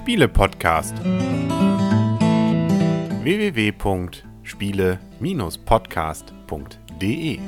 Spiele-Podcast. www.spiele-podcast.de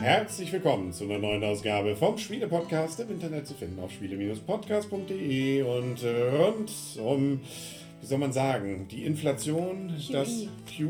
Herzlich willkommen zu einer neuen Ausgabe vom Spiele-Podcast im Internet zu finden auf spiele-podcast.de und rund um wie soll man sagen, die Inflation, QE. das QE,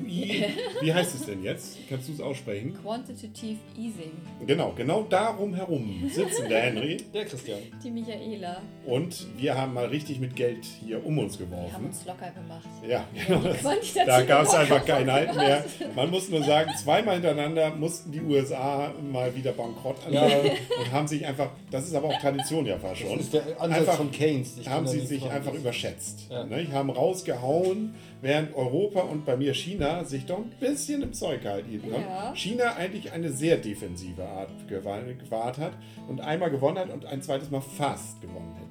wie heißt es denn jetzt? Kannst du es aussprechen? Quantitative Easing. Genau, genau darum herum sitzen der Henry Der Christian. Die Michaela. und wir haben mal richtig mit Geld hier um uns Wir haben geworfen. uns locker gemacht. Ja, genau. Quantitative Da gab es einfach Lockerung kein Halten mehr. Man muss nur sagen, zweimal hintereinander mussten die USA mal wieder bankrott anmelden und haben sich einfach, das ist aber auch Tradition ja fast schon, Das ist der Ansatz Einfach von Keynes. Ich haben sie sich einfach überschätzt. Ja. Ne? Haben rausgehauen, während Europa und bei mir China sich doch ein bisschen im Zeug gehalten haben. Ja. China eigentlich eine sehr defensive Art gewa- gewahrt hat und einmal gewonnen hat und ein zweites Mal fast gewonnen hätte.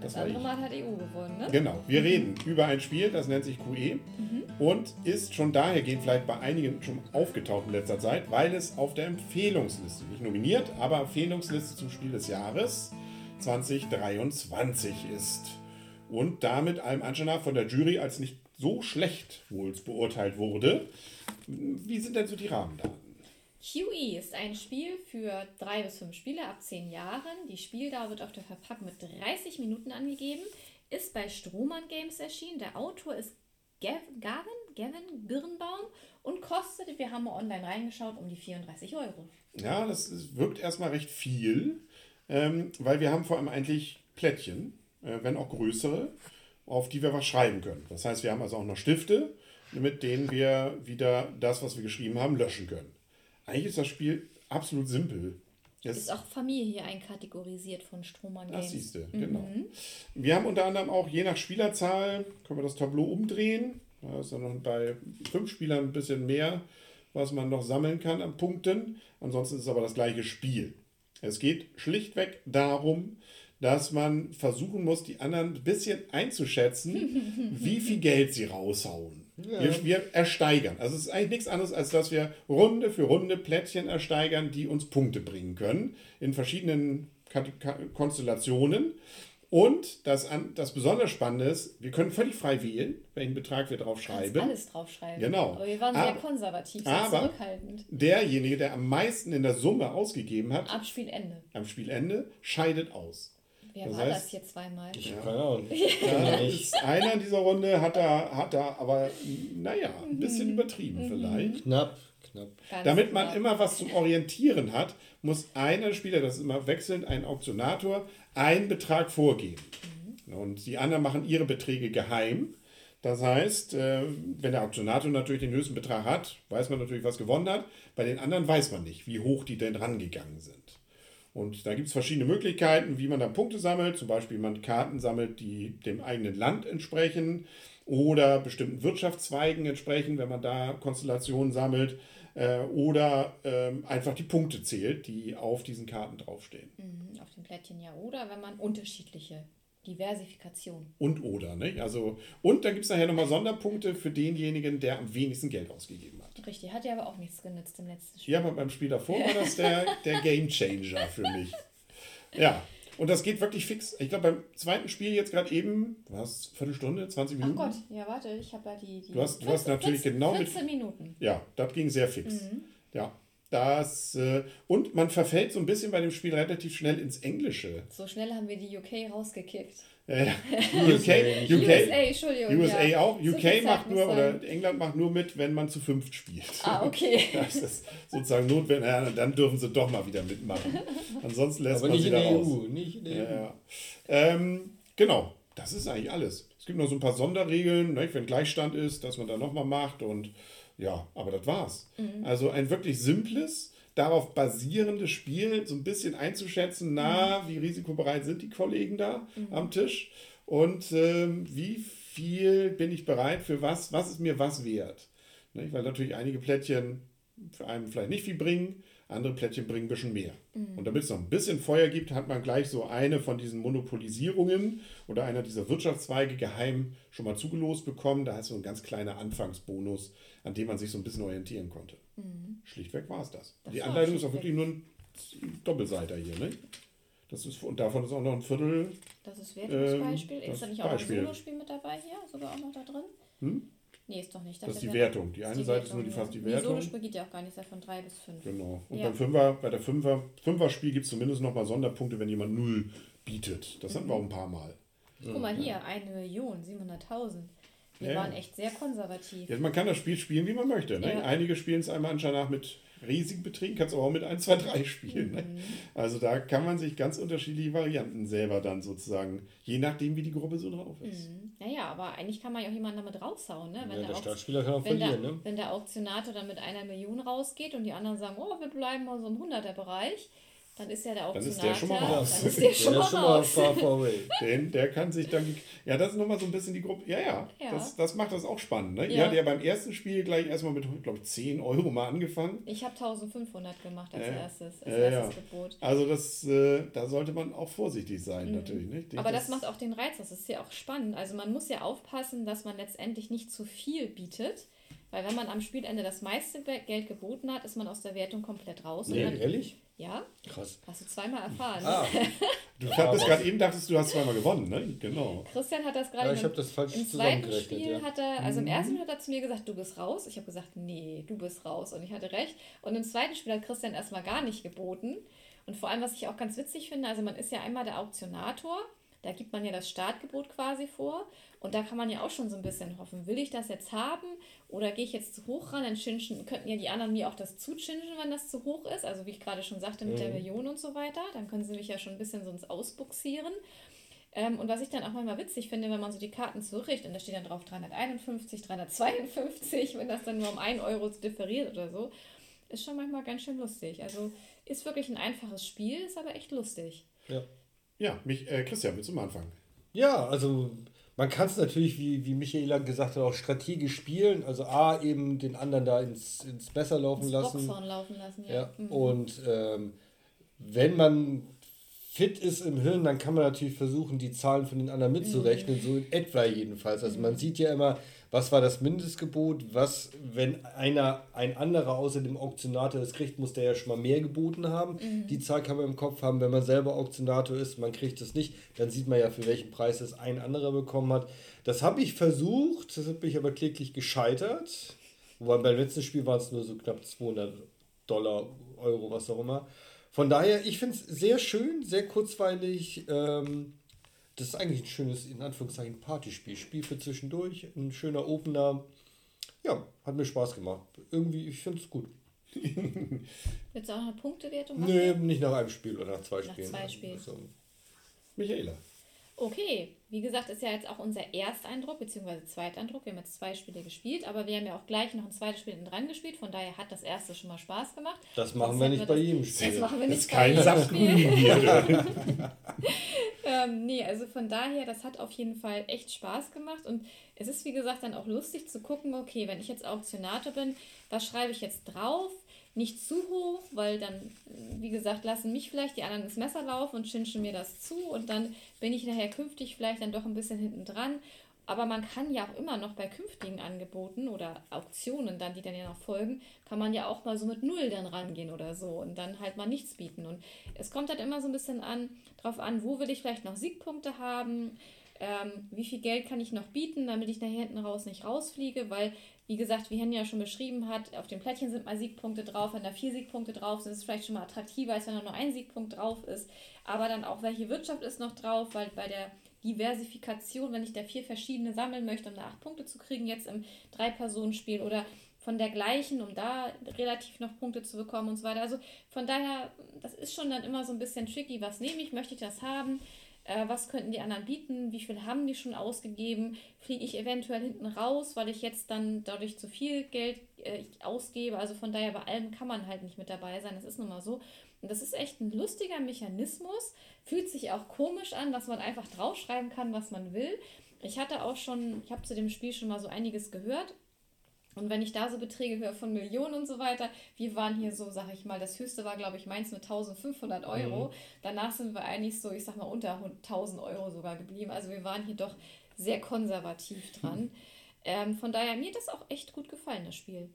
Das war andere. Mal hat EU gewonnen, ne? Genau, wir reden über ein Spiel, das nennt sich QE und ist schon dahergehend vielleicht bei einigen schon aufgetaucht in letzter Zeit, weil es auf der Empfehlungsliste, nicht nominiert, aber Empfehlungsliste zum Spiel des Jahres 2023 ist. Und damit allem Anschein nach von der Jury als nicht so schlecht wohl beurteilt wurde. Wie sind denn so die Rahmendaten? QE ist ein Spiel für drei bis fünf Spieler ab zehn Jahren. Die Spieldauer wird auf der Verpackung mit 30 Minuten angegeben. Ist bei Strohmann Games erschienen. Der Autor ist Gav Gavin, Gavin Birnbaum und kostet, wir haben mal online reingeschaut, um die 34 Euro. Ja, das wirkt erstmal recht viel, ähm, weil wir haben vor allem eigentlich Plättchen, wenn auch größere, auf die wir was schreiben können. Das heißt, wir haben also auch noch Stifte, mit denen wir wieder das, was wir geschrieben haben, löschen können. Eigentlich ist das Spiel absolut simpel. Es Ist auch Familie hier einkategorisiert von Strohmann das Games. siehst du, genau. Wir haben unter anderem auch je nach Spielerzahl, können wir das Tableau umdrehen. Da ist dann noch bei fünf Spielern ein bisschen mehr, was man noch sammeln kann an Punkten. Ansonsten ist es aber das gleiche Spiel. Es geht schlichtweg darum, dass man versuchen muss, die anderen ein bisschen einzuschätzen, wie viel Geld sie raushauen. Wir, wir ersteigern. Also es ist eigentlich nichts anderes, als dass wir Runde für Runde Plättchen ersteigern, die uns Punkte bringen können in verschiedenen Konstellationen. Und das, an, das besonders Spannende ist, wir können völlig frei wählen, welchen Betrag wir drauf Kannst schreiben. alles draufschreiben. Genau. Aber wir waren sehr Aber- konservativ, sehr aber- zurückhaltend. Derjenige, der am meisten in der Summe ausgegeben hat, Ab Spielende. am Spielende, scheidet aus. Wer Das war heißt- das hier zweimal? Ich habe keine Ahnung. Ja, ist einer in dieser Runde hat er, hat er aber, naja, ein bisschen übertrieben vielleicht. knapp, knapp. Ganz Damit man knapp. immer was zum Orientieren hat, muss einer Spieler, das ist immer wechselnd, ein Auktionator, einen Betrag vorgeben. Und die anderen machen ihre Beträge geheim. Das heißt, äh, wenn der Auktionator natürlich den höchsten Betrag hat, weiß man natürlich, was gewonnen hat. Bei den anderen weiß man nicht, wie hoch die denn rangegangen sind. Und da gibt es verschiedene Möglichkeiten, wie man da Punkte sammelt. Zum Beispiel man Karten sammelt, die dem eigenen Land entsprechen oder bestimmten Wirtschaftszweigen entsprechen, wenn man da Konstellationen sammelt. Äh, oder ähm, einfach die Punkte zählt, die auf diesen Karten draufstehen. Mhm, Auf dem Plättchen ja. Oder wenn man unterschiedliche Diversifikation. Und oder, ne? Also, und dann gibt es nachher nochmal Sonderpunkte für denjenigen, der am wenigsten Geld ausgegeben hat. Richtig, hat ja aber auch nichts genützt im letzten Spiel. Ja, aber beim Spiel davor war das der, der Game Changer für mich. Ja, und das geht wirklich fix. Ich glaube, beim zweiten Spiel jetzt gerade eben, was, Viertelstunde, 20 Ach Minuten? Gott, ja warte, ich habe ja die, die Du hast- du hast natürlich 14, genau mit- 14 Minuten. Ja, das ging sehr fix. Mhm. Ja, das, äh, und man verfällt so ein bisschen bei dem Spiel relativ schnell ins Englische. So schnell haben wir die UK rausgekickt. Äh, USA, UK, UK, USA, Entschuldigung. USA ja. auch. So UK Zeit macht nur, oder England macht nur mit, wenn man zu fünft spielt. Ah, okay. Das ist sozusagen notwendig. Ja, dann dürfen sie doch mal wieder mitmachen. Ansonsten lässt Aber man nicht sie in da der raus. EU. Nicht in der Ja, EU. ja. Ähm, genau, das ist eigentlich alles. Es gibt noch so ein paar Sonderregeln, ne, wenn Gleichstand ist, dass man da nochmal macht und ja, aber das war's. Also ein wirklich simples, darauf basierendes Spiel, so ein bisschen einzuschätzen, na, wie risikobereit sind die Kollegen da am Tisch? Und ähm, wie viel bin ich bereit für was, was ist mir was wert. Ne, weil natürlich einige Plättchen für einen vielleicht nicht viel bringen, andere Plättchen bringen ein bisschen mehr. Und damit es noch ein bisschen Feuer gibt, hat man gleich so eine von diesen Monopolisierungen oder einer dieser Wirtschaftszweige geheim schon mal zugelost bekommen. Da ist so ein ganz kleiner Anfangsbonus, an dem man sich so ein bisschen orientieren konnte. Schlichtweg war es das. Das Die Anleitung ist auch wirklich nur ein Doppelseiter hier, ne? Das ist, und davon ist auch noch ein Viertel. Das ist Wertungsbeispiel. Ähm, ist da nicht auch Beispiel. ein Solospiel mit dabei hier? Sogar auch noch da drin? Hm? Nee, ist doch nicht. Das, das ist die Wertung. Die eine die Seite Wertung, ist nur die, fast die Wertung. Solospiel geht ja auch gar nicht, von 3 bis 5. Genau. Und ja. beim Fünfer, bei der Fünfer, Fünfer-Spiel gibt es zumindest nochmal Sonderpunkte, wenn jemand 0 bietet. Das mhm. hatten wir auch ein paar Mal. Guck mal hier, 1 Million, 700.000. Wir ja. waren echt sehr konservativ. Ja, man kann das Spiel spielen, wie man möchte. Ne? Einige spielen es einmal anscheinend mit riesigen Beträgen, kannst du auch mit 1, 2, 3 spielen. Ne? Mhm. Also da kann man sich ganz unterschiedliche Varianten selber dann sozusagen, je nachdem, wie die Gruppe so drauf ist. Mhm. Naja, aber eigentlich kann man ja auch jemanden damit raushauen. Ne? Wenn ja, der, Startspieler kann auch wenn verlieren. Der, ne? Wenn der Auktionator dann mit einer Million rausgeht und die anderen sagen, oh, wir bleiben mal so im 100er-Bereich, dann ist ja der auch Dann ist der schon mal raus. Dann ist der schon, der mal, schon mal far, far away. Den, der kann sich dann. Ja, das ist nochmal so ein bisschen die Gruppe. Ja, ja. ja. Das, das macht das auch spannend. Ne? Ja. Ihr habt ja beim ersten Spiel gleich erstmal mit, glaube ich, 10 Euro mal angefangen. Ich habe 1500 gemacht als äh, erstes. Als äh, erstes ja. Gebot. Also, das, äh, da sollte man auch vorsichtig sein, mhm. natürlich. Nicht? Aber das, das macht auch den Reiz. Das ist ja auch spannend. Also, man muss ja aufpassen, dass man letztendlich nicht zu viel bietet. Weil wenn man am Spielende das meiste Geld geboten hat, ist man aus der Wertung komplett raus. Nee, ehrlich? Ja. Krass. Hast du zweimal erfahren. Ah. Du hattest gerade eben dachtest, du hast zweimal gewonnen, ne? Genau. Christian hat das gerade. Ja, ich habe das falsch Im zweiten Spiel ja. hat er, also im mhm. ersten hat er zu mir gesagt, du bist raus. Ich habe gesagt, nee, du bist raus. Und ich hatte recht. Und im zweiten Spiel hat Christian erstmal gar nicht geboten. Und vor allem, was ich auch ganz witzig finde, also man ist ja einmal der Auktionator da gibt man ja das Startgebot quasi vor. Und da kann man ja auch schon so ein bisschen hoffen, will ich das jetzt haben oder gehe ich jetzt zu hoch ran? Dann chinchen, könnten ja die anderen mir auch das zuchinchen, wenn das zu hoch ist. Also wie ich gerade schon sagte mit mhm. der Million und so weiter. Dann können sie mich ja schon ein bisschen sonst ausbuxieren. Ähm, und was ich dann auch manchmal witzig finde, wenn man so die Karten zurückrichtet und da steht dann drauf 351, 352, wenn das dann nur um 1 Euro differiert oder so, ist schon manchmal ganz schön lustig. Also ist wirklich ein einfaches Spiel, ist aber echt lustig. Ja. Ja, mich, äh, Christian, willst du mal anfangen? Ja, also man kann es natürlich, wie, wie Michaela gesagt hat, auch strategisch spielen. Also A, eben den anderen da ins, ins Messer laufen ins lassen. Boxhorn laufen lassen, ja. ja. Mhm. Und ähm, wenn man fit ist im Hirn, dann kann man natürlich versuchen, die Zahlen von den anderen mitzurechnen, so in etwa jedenfalls. Also man sieht ja immer, was war das Mindestgebot, was, wenn einer, ein anderer außer dem Auktionator das kriegt, muss der ja schon mal mehr geboten haben. Mhm. Die Zahl kann man im Kopf haben, wenn man selber Auktionator ist, man kriegt es nicht, dann sieht man ja, für welchen Preis es ein anderer bekommen hat. Das habe ich versucht, das habe ich aber kläglich gescheitert. Wobei beim letzten Spiel waren es nur so knapp 200 Dollar, Euro, was auch immer. Von daher, ich finde es sehr schön, sehr kurzweilig. Ähm, das ist eigentlich ein schönes, in Anführungszeichen, Partyspiel. Spiel für zwischendurch, ein schöner Opener. Ja, hat mir Spaß gemacht. Irgendwie, ich finde es gut. Willst du auch eine Punktewertung machen? Nee, nicht nach einem Spiel oder nach zwei nach Spielen. Zwei Spielen. Also, Michaela. Okay, wie gesagt, ist ja jetzt auch unser Ersteindruck bzw. Zweiteindruck. Wir haben jetzt zwei Spiele gespielt, aber wir haben ja auch gleich noch ein zweites Spiel dran gespielt. Von daher hat das erste schon mal Spaß gemacht. Das machen wir nicht bei jedem Spiel. Das machen wir nicht bei jedem Spiel. ähm, nee, also von daher, das hat auf jeden Fall echt Spaß gemacht und es ist wie gesagt dann auch lustig zu gucken, okay, wenn ich jetzt Auktionator bin, was schreibe ich jetzt drauf? Nicht zu hoch, weil dann, wie gesagt, lassen mich vielleicht die anderen ins Messer laufen und schinschen mir das zu und dann bin ich nachher künftig vielleicht dann doch ein bisschen hinten dran. Aber man kann ja auch immer noch bei künftigen Angeboten oder Auktionen dann, die dann ja noch folgen, kann man ja auch mal so mit Null dann rangehen oder so und dann halt mal nichts bieten. Und es kommt halt immer so ein bisschen an, drauf an, wo will ich vielleicht noch Siegpunkte haben, ähm, wie viel Geld kann ich noch bieten, damit ich nachher hinten raus nicht rausfliege, weil wie gesagt, wie Henny ja schon beschrieben hat, auf dem Plättchen sind mal Siegpunkte drauf, wenn da vier Siegpunkte drauf sind, ist es vielleicht schon mal attraktiver, als wenn da nur ein Siegpunkt drauf ist. Aber dann auch, welche Wirtschaft ist noch drauf, weil bei der Diversifikation, wenn ich da vier verschiedene sammeln möchte, um da acht Punkte zu kriegen, jetzt im Drei-Personen-Spiel oder von der gleichen, um da relativ noch Punkte zu bekommen und so weiter. Also von daher, das ist schon dann immer so ein bisschen tricky. Was nehme ich? Möchte ich das haben? Äh, was könnten die anderen bieten, wie viel haben die schon ausgegeben, fliege ich eventuell hinten raus, weil ich jetzt dann dadurch zu viel Geld äh, ausgebe. Also von daher bei allem kann man halt nicht mit dabei sein, das ist nun mal so. Und das ist echt ein lustiger Mechanismus, fühlt sich auch komisch an, dass man einfach draufschreiben kann, was man will. Ich hatte auch schon, ich habe zu dem Spiel schon mal so einiges gehört und wenn ich da so Beträge höre von Millionen und so weiter, wir waren hier so, sag ich mal, das höchste war, glaube ich, meins mit 1500 Euro. Mhm. Danach sind wir eigentlich so, ich sag mal, unter 1000 Euro sogar geblieben. Also wir waren hier doch sehr konservativ dran. Mhm. Ähm, von daher, mir hat das auch echt gut gefallen, das Spiel.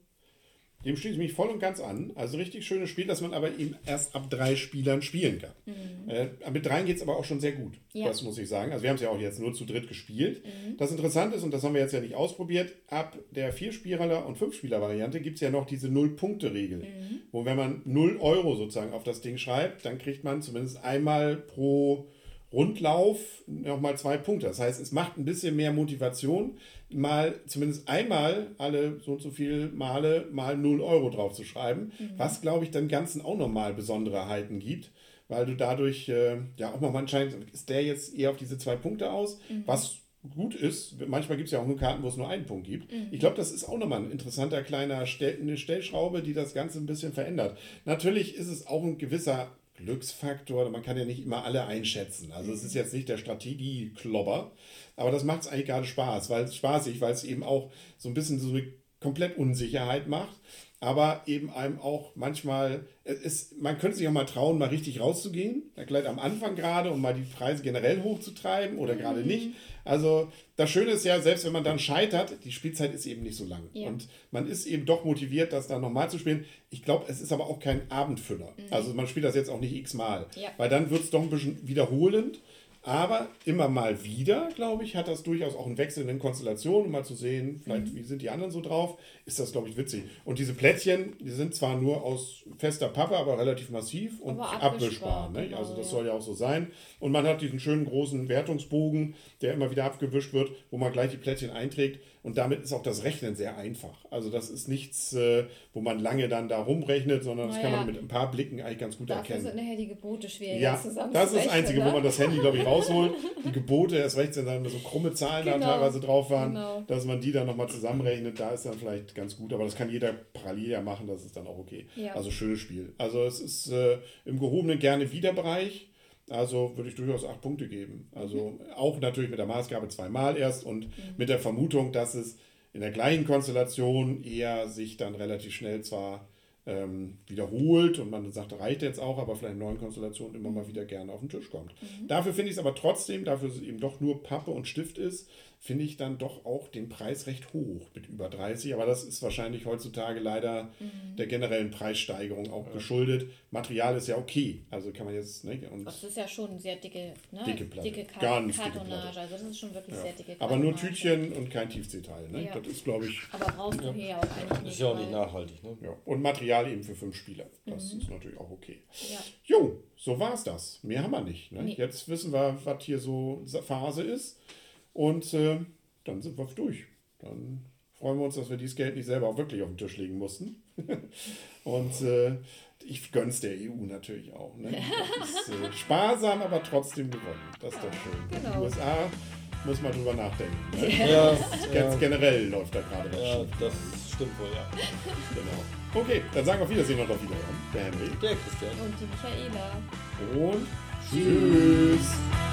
Dem schließe ich mich voll und ganz an. Also richtig schönes Spiel, das man aber eben erst ab drei Spielern spielen kann. Mhm. Äh, mit dreien geht es aber auch schon sehr gut. Ja. Das muss ich sagen. Also wir haben es ja auch jetzt nur zu dritt gespielt. Mhm. Das Interessante ist, und das haben wir jetzt ja nicht ausprobiert, ab der Vier-Spieler- und Fünf-Spieler-Variante gibt es ja noch diese Null-Punkte-Regel. Mhm. Wo wenn man 0 Euro sozusagen auf das Ding schreibt, dann kriegt man zumindest einmal pro Rundlauf nochmal zwei Punkte. Das heißt, es macht ein bisschen mehr Motivation, mal zumindest einmal alle so und so viele Male mal 0 Euro drauf zu schreiben, mhm. was glaube ich dann Ganzen auch nochmal Besonderheiten gibt, weil du dadurch äh, ja auch mal anscheinend ist der jetzt eher auf diese zwei Punkte aus, mhm. was gut ist. Manchmal gibt es ja auch nur Karten, wo es nur einen Punkt gibt. Mhm. Ich glaube, das ist auch nochmal ein interessanter kleiner Stell eine Stellschraube, die das Ganze ein bisschen verändert. Natürlich ist es auch ein gewisser Glücksfaktor. Man kann ja nicht immer alle einschätzen. Also es ist jetzt nicht der Strategie-Klobber, aber das macht es eigentlich gerade Spaß, weil es spaßig, weil es eben auch so ein bisschen so komplett Unsicherheit macht, aber eben einem auch manchmal, es, man könnte sich auch mal trauen, mal richtig rauszugehen, gleich am Anfang gerade, um mal die Preise generell hochzutreiben oder gerade mhm. nicht. Also das Schöne ist ja, selbst wenn man dann scheitert, die Spielzeit ist eben nicht so lang. Ja. Und man ist eben doch motiviert, das dann nochmal zu spielen. Ich glaube, es ist aber auch kein Abendfüller. Mhm. Also man spielt das jetzt auch nicht x-mal. Ja. Weil dann wird es doch ein bisschen wiederholend. Aber immer mal wieder, glaube ich, hat das durchaus auch einen Wechsel in den Konstellationen, um mal zu sehen, vielleicht mhm. wie sind die anderen so drauf, ist das, glaube ich, witzig. Und diese Plättchen, die sind zwar nur aus fester Pappe, aber relativ massiv und abwischbar. Ne? Genau, also das ja. soll ja auch so sein. Und man hat diesen schönen großen Wertungsbogen, der immer wieder abgewischt wird, wo man gleich die Plättchen einträgt. Und damit ist auch das Rechnen sehr einfach. Also das ist nichts, äh, wo man lange dann da rumrechnet, sondern das naja. kann man mit ein paar Blicken eigentlich ganz gut Dafür erkennen. sind nachher die Gebote schwieriger ja. Das ist das Einzige, ne? wo man das Handy, glaube ich, rausholt. Die Gebote, erst recht sind dann so krumme Zahlen genau. da teilweise drauf waren, genau. dass man die dann nochmal zusammenrechnet. Da ist dann vielleicht ganz gut, aber das kann jeder parallel ja machen, das ist dann auch okay. Ja. Also schönes Spiel. Also es ist äh, im gehobenen gerne Wiederbereich. Also würde ich durchaus acht Punkte geben. Also mhm. auch natürlich mit der Maßgabe zweimal erst und mhm. mit der Vermutung, dass es in der gleichen Konstellation eher sich dann relativ schnell zwar ähm, wiederholt und man sagt, reicht jetzt auch, aber vielleicht in neuen Konstellationen immer mal wieder gerne auf den Tisch kommt. Mhm. Dafür finde ich es aber trotzdem, dafür es eben doch nur Pappe und Stift ist, finde ich dann doch auch den Preis recht hoch mit über 30. Aber das ist wahrscheinlich heutzutage leider mhm. der generellen Preissteigerung auch ja. geschuldet. Material ist ja okay. Also kann man jetzt. Ne, und das ist ja schon sehr dicke, ne? dicke, Platte. dicke Kar Ganz Kartonage. Dicke also das ist schon wirklich ja. sehr dicke Aber nur Tütchen und kein Tiefseeteil. Ne? Ja. Das ist, glaube ich. Aber brauchst du hier ja auch eigentlich nicht. Ist ja auch nicht nachhaltig. Ne? Ja. Und Material eben für fünf Spieler. Das mhm. ist natürlich auch okay. Ja. Jo, so war es das. Mehr haben wir nicht. Ne? Nee. Jetzt wissen wir, was hier so Phase ist. Und äh, dann sind wir durch. Dann freuen wir uns, dass wir dieses Geld nicht selber auch wirklich auf den Tisch legen mussten. und äh, ich gönn's der EU natürlich auch. Ne? Das ist äh, sparsam, aber trotzdem gewonnen. Das ist doch schön. Genau. Die USA muss man drüber nachdenken. Ne? Ja, Ganz ja. generell läuft da gerade was. Ja, das stimmt wohl, ja. Genau. Okay, dann sagen wir auf Wiedersehen und auf Wiederhören. Der Henry. Der Christian. Und die Michaela. Und tschüss. tschüss.